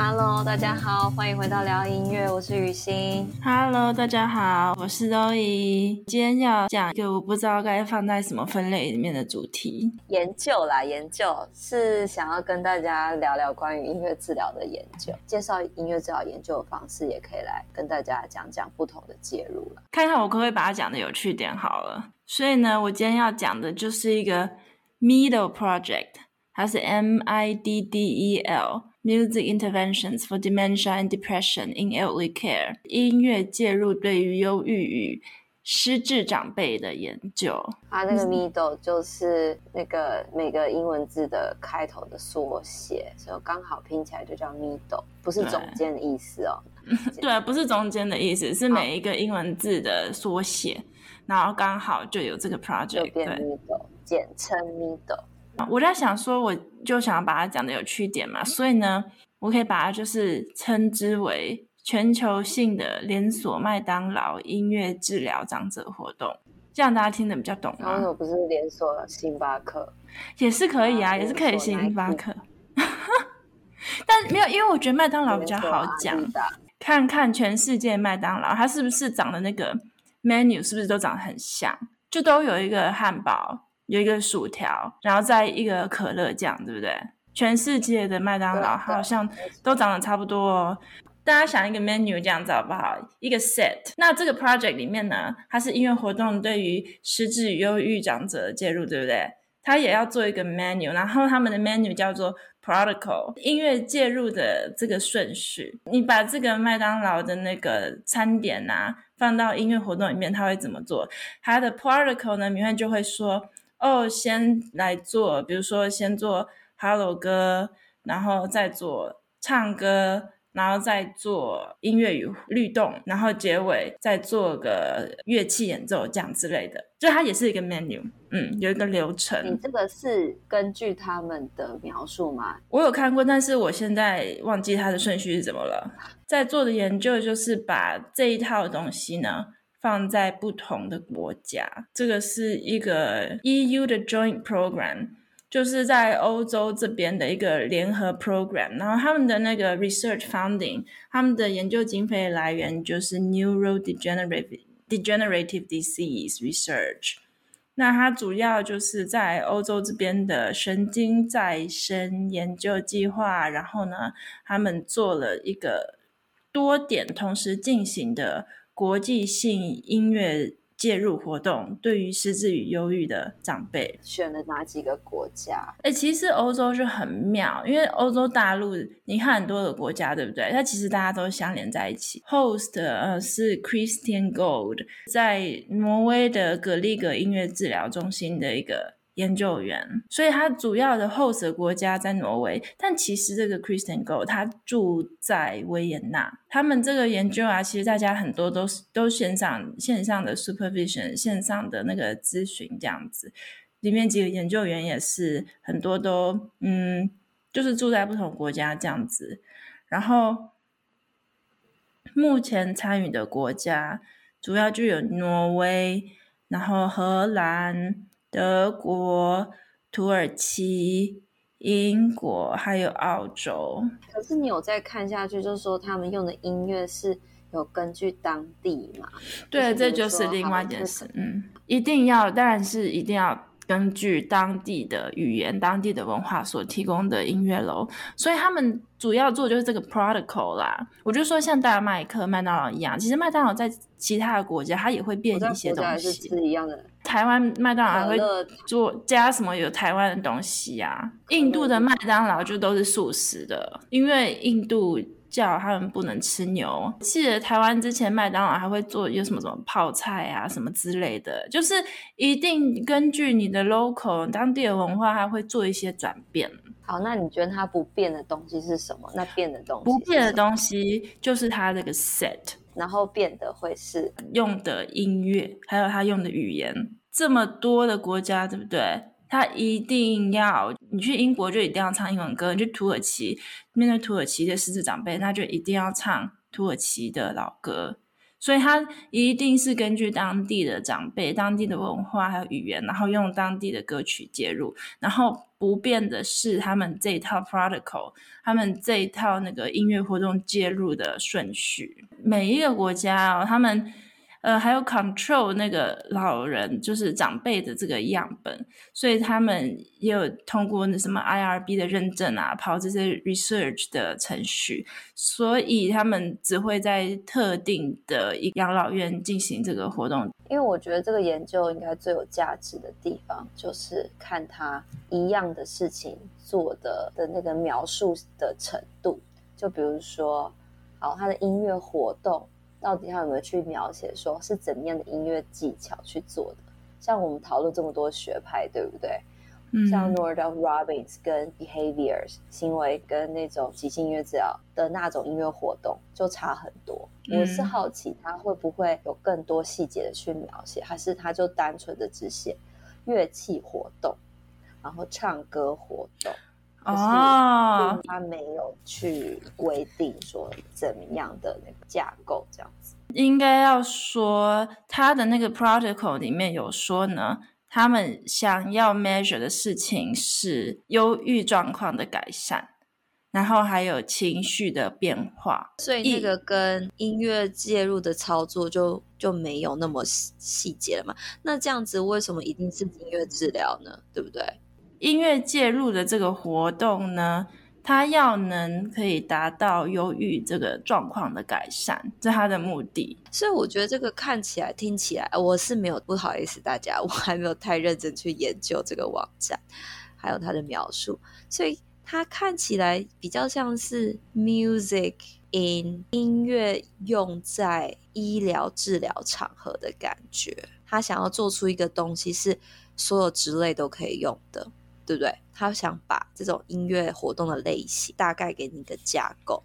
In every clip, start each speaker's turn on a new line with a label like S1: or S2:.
S1: Hello，大家好，欢迎回到聊音乐，我是雨欣。
S2: Hello，大家好，我是 Zoe。今天要讲一个我不知道该放在什么分类里面的主题，
S1: 研究啦，研究是想要跟大家聊聊关于音乐治疗的研究，介绍音乐治疗研究的方式，也可以来跟大家讲讲不同的介入了，
S2: 看看我可不可以把它讲的有趣点好了。所以呢，我今天要讲的就是一个 Middle Project，它是 M I D D E L，Music Interventions for Dementia and Depression in Elderly Care，音乐介入对于忧郁与失智长辈的研究。
S1: 它那个 Middle 就是那个每个英文字的开头的缩写，所以刚好拼起来就叫 Middle，不是中间的意思哦。
S2: 对，不是中间的意思，是每一个英文字的缩写。然后刚好就有这个 project，
S1: 就变 middle，简称 middle。
S2: 我在想说，我就想要把它讲的有趣点嘛，所以呢，我可以把它就是称之为全球性的连锁麦当劳音乐治疗长者活动，这样大家听得比较懂
S1: 吗？不是连锁星巴克？
S2: 也是可以啊，也是可以星巴克。但没有，因为我觉得麦当劳比较好讲。看看全世界麦当劳，它是不是长的那个？menu 是不是都长得很像？就都有一个汉堡，有一个薯条，然后再一个可乐酱，对不对？全世界的麦当劳好像都长得差不多哦。大家想一个 menu 这样子好不好？一个 set。那这个 project 里面呢，它是音乐活动对于失智与忧郁长者的介入，对不对？它也要做一个 menu，然后他们的 menu 叫做 protocol，音乐介入的这个顺序。你把这个麦当劳的那个餐点啊。放到音乐活动里面，他会怎么做？他的 protocol 呢？里面就会说：哦，先来做，比如说先做 Hello 歌，然后再做唱歌，然后再做音乐与律动，然后结尾再做个乐器演奏，这样之类的。就它也是一个 menu，嗯，有一个流程。
S1: 你这个是根据他们的描述吗？
S2: 我有看过，但是我现在忘记它的顺序是怎么了。在做的研究就是把这一套东西呢放在不同的国家。这个是一个 EU 的 Joint Program，就是在欧洲这边的一个联合 program。然后他们的那个 research funding，他们的研究经费来源就是 neurodegenerative。Degenerative disease research，那它主要就是在欧洲这边的神经再生研究计划，然后呢，他们做了一个多点同时进行的国际性音乐。介入活动对于失智与忧郁的长辈，
S1: 选了哪几个国家？
S2: 哎、欸，其实欧洲是很妙，因为欧洲大陆你看很多的国家，对不对？它其实大家都相连在一起。Host 呃是 Christian Gold，在挪威的格力格音乐治疗中心的一个。研究员，所以他主要的 host 国家在挪威，但其实这个 Christian Go 他住在维也纳。他们这个研究啊，其实大家很多都是都线上线上的 supervision，线上的那个咨询这样子。里面几个研究员也是很多都嗯，就是住在不同国家这样子。然后目前参与的国家主要就有挪威，然后荷兰。德国、土耳其、英国还有澳洲。
S1: 可是你有再看下去，就是说他们用的音乐是有根据当地嘛？
S2: 对，这就是另外一件事。嗯，一定要，当然是一定要。根据当地的语言、当地的文化所提供的音乐楼，所以他们主要做就是这个 protocol 啦。我就说像大麦克、麦当劳一样，其实麦当劳在其他的国家，它也会变一些东西。
S1: 是一样的。
S2: 台湾麦当劳还会做加什么有台湾的东西啊？印度的麦当劳就都是素食的，因为印度。叫他们不能吃牛。记得台湾之前麦当劳还会做有什么什么泡菜啊什么之类的，就是一定根据你的 local 当地的文化，它会做一些转变。
S1: 好，那你觉得它不变的东西是什么？那变的东西
S2: 不变的东西就是它这个 set，
S1: 然后变得会是
S2: 用的音乐，还有他用的语言。这么多的国家，对不对？他一定要，你去英国就一定要唱英文歌，你去土耳其面对土耳其的狮子长辈，那就一定要唱土耳其的老歌。所以他一定是根据当地的长辈、当地的文化还有语言，然后用当地的歌曲介入，然后不变的是他们这一套 protocol，他们这一套那个音乐活动介入的顺序。每一个国家哦，他们。呃，还有 control 那个老人，就是长辈的这个样本，所以他们也有通过那什么 IRB 的认证啊，跑这些 research 的程序，所以他们只会在特定的养老院进行这个活动。
S1: 因为我觉得这个研究应该最有价值的地方，就是看他一样的事情做的的那个描述的程度，就比如说，好，他的音乐活动。到底他有没有去描写说是怎么样的音乐技巧去做的？像我们讨论这么多学派，对不对？嗯，像 Nordal Robbins 跟 Behaviors 行为跟那种即兴音乐治疗的那种音乐活动就差很多。嗯，我是好奇他会不会有更多细节的去描写，还是他就单纯的只写乐器活动，然后唱歌活动？哦，他没有去规定说怎么样的那个架构这样子，
S2: 应该要说他的那个 protocol 里面有说呢，他们想要 measure 的事情是忧郁状况的改善，然后还有情绪的变化，
S1: 所以那个跟音乐介入的操作就就没有那么细节了嘛？那这样子为什么一定是音乐治疗呢？对不对？
S2: 音乐介入的这个活动呢，它要能可以达到忧郁这个状况的改善，这是它的目的。
S1: 所以我觉得这个看起来、听起来，我是没有不好意思大家，我还没有太认真去研究这个网站，还有它的描述，所以它看起来比较像是 music in 音乐用在医疗治疗场合的感觉。他想要做出一个东西，是所有职类都可以用的。对不对？他想把这种音乐活动的类型大概给你一个架构。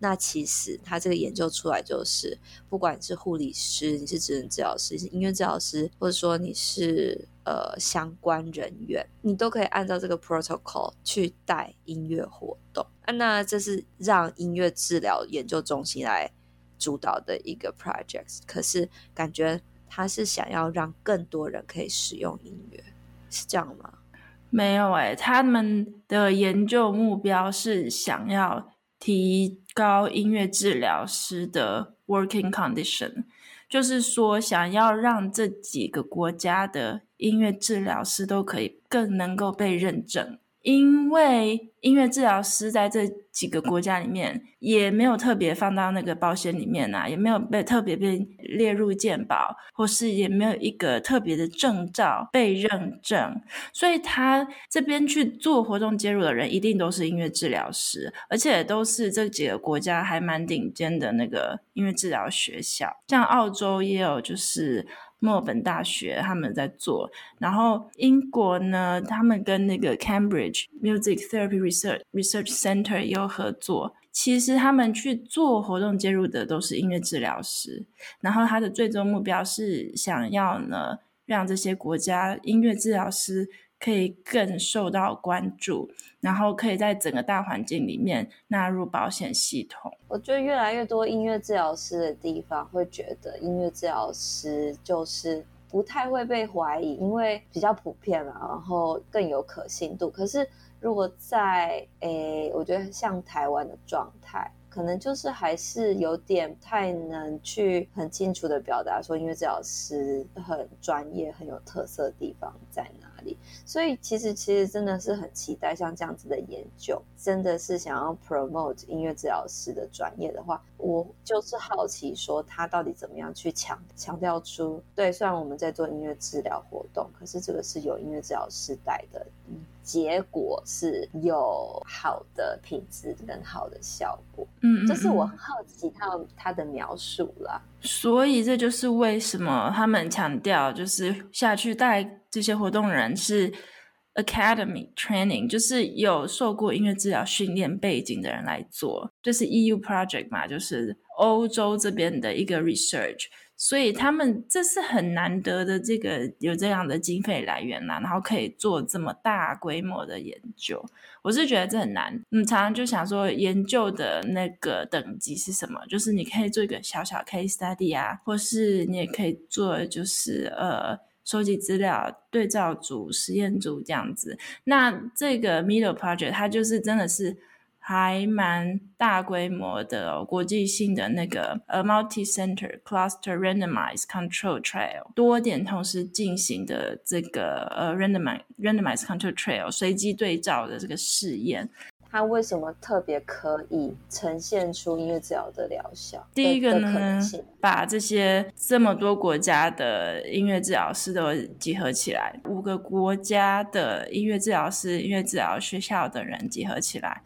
S1: 那其实他这个研究出来就是，不管是护理师，你是职能治疗师，你是音乐治疗师，或者说你是呃相关人员，你都可以按照这个 protocol 去带音乐活动。啊那这是让音乐治疗研究中心来主导的一个 project。可是感觉他是想要让更多人可以使用音乐，是这样吗？
S2: 没有哎，他们的研究目标是想要提高音乐治疗师的 working condition，就是说想要让这几个国家的音乐治疗师都可以更能够被认证。因为音乐治疗师在这几个国家里面也没有特别放到那个保险里面啊，也没有被特别被列入健保，或是也没有一个特别的证照被认证，所以他这边去做活动介入的人一定都是音乐治疗师，而且都是这几个国家还蛮顶尖的那个音乐治疗学校，像澳洲也有就是。墨尔本大学他们在做，然后英国呢，他们跟那个 Cambridge Music Therapy Research Research Center 也有合作。其实他们去做活动介入的都是音乐治疗师，然后他的最终目标是想要呢，让这些国家音乐治疗师。可以更受到关注，然后可以在整个大环境里面纳入保险系统。
S1: 我觉得越来越多音乐治疗师的地方会觉得音乐治疗师就是不太会被怀疑，因为比较普遍嘛，然后更有可信度。可是如果在诶，我觉得像台湾的状态。可能就是还是有点太能去很清楚的表达说音乐治疗师很专业、很有特色的地方在哪里。所以其实其实真的是很期待像这样子的研究，真的是想要 promote 音乐治疗师的专业的话，我就是好奇说他到底怎么样去强强调出，对，虽然我们在做音乐治疗活动，可是这个是有音乐治疗师带的。嗯结果是有好的品质跟好的效果，嗯，这是我很好奇他他的描述啦。
S2: 所以这就是为什么他们强调，就是下去带这些活动人是 academy training，就是有受过音乐治疗训练背景的人来做，这、是 EU project 嘛，就是欧洲这边的一个 research。所以他们这是很难得的，这个有这样的经费来源啦，然后可以做这么大规模的研究，我是觉得这很难。嗯，常常就想说，研究的那个等级是什么？就是你可以做一个小小 case study 啊，或是你也可以做，就是呃。收集资料、对照组、实验组这样子。那这个 Middle Project 它就是真的是。还蛮大规模的哦，国际性的那个呃 multi-center cluster randomized control trial 多点同时进行的这个呃 randomized randomized control trial 随机对照的这个试验，
S1: 它为什么特别可以呈现出音乐治疗的疗效？
S2: 第一个呢，把这些这么多国家的音乐治疗师都集合起来，五个国家的音乐治疗师、音乐治疗学校的人集合起来。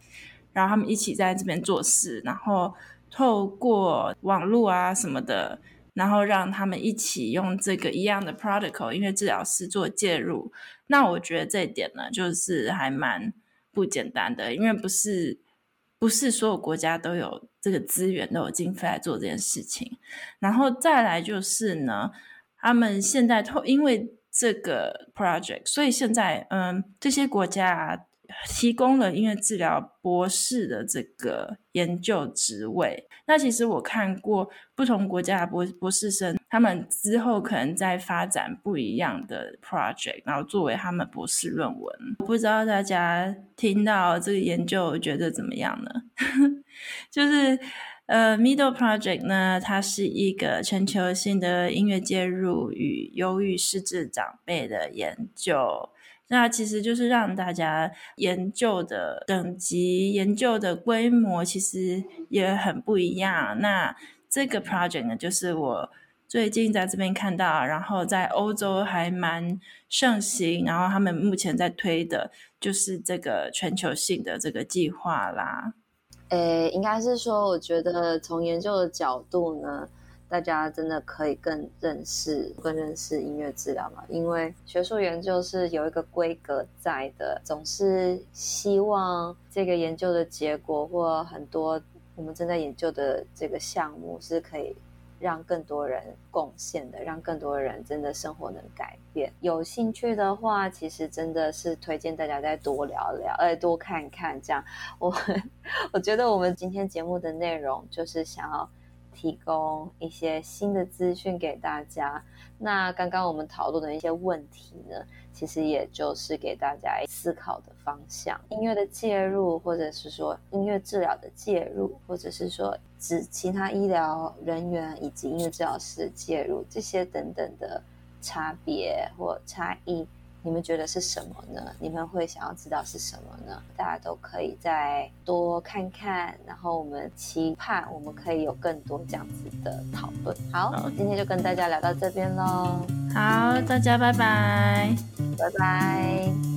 S2: 然后他们一起在这边做事，然后透过网络啊什么的，然后让他们一起用这个一样的 protocol，音乐治疗师做介入。那我觉得这一点呢，就是还蛮不简单的，因为不是不是所有国家都有这个资源，都有经费来做这件事情。然后再来就是呢，他们现在透因为这个 project，所以现在嗯，这些国家啊。提供了音乐治疗博士的这个研究职位。那其实我看过不同国家的博博士生，他们之后可能在发展不一样的 project，然后作为他们博士论文。不知道大家听到这个研究觉得怎么样呢？就是呃，Middle Project 呢，它是一个全球性的音乐介入与忧郁失智长辈的研究。那其实就是让大家研究的等级、研究的规模其实也很不一样。那这个 project 呢，就是我最近在这边看到，然后在欧洲还蛮盛行，然后他们目前在推的就是这个全球性的这个计划啦。
S1: 诶，应该是说，我觉得从研究的角度呢。大家真的可以更认识、更认识音乐治疗嘛？因为学术研究是有一个规格在的，总是希望这个研究的结果或很多我们正在研究的这个项目是可以让更多人贡献的，让更多人真的生活能改变。有兴趣的话，其实真的是推荐大家再多聊聊，哎，多看看。这样，我 我觉得我们今天节目的内容就是想要。提供一些新的资讯给大家。那刚刚我们讨论的一些问题呢，其实也就是给大家思考的方向。音乐的介入，或者是说音乐治疗的介入，或者是说指其他医疗人员以及音乐治疗师的介入，这些等等的差别或差异。你们觉得是什么呢？你们会想要知道是什么呢？大家都可以再多看看，然后我们期盼我们可以有更多这样子的讨论。好，好，今天就跟大家聊到这边喽。
S2: 好，大家拜拜，
S1: 拜拜。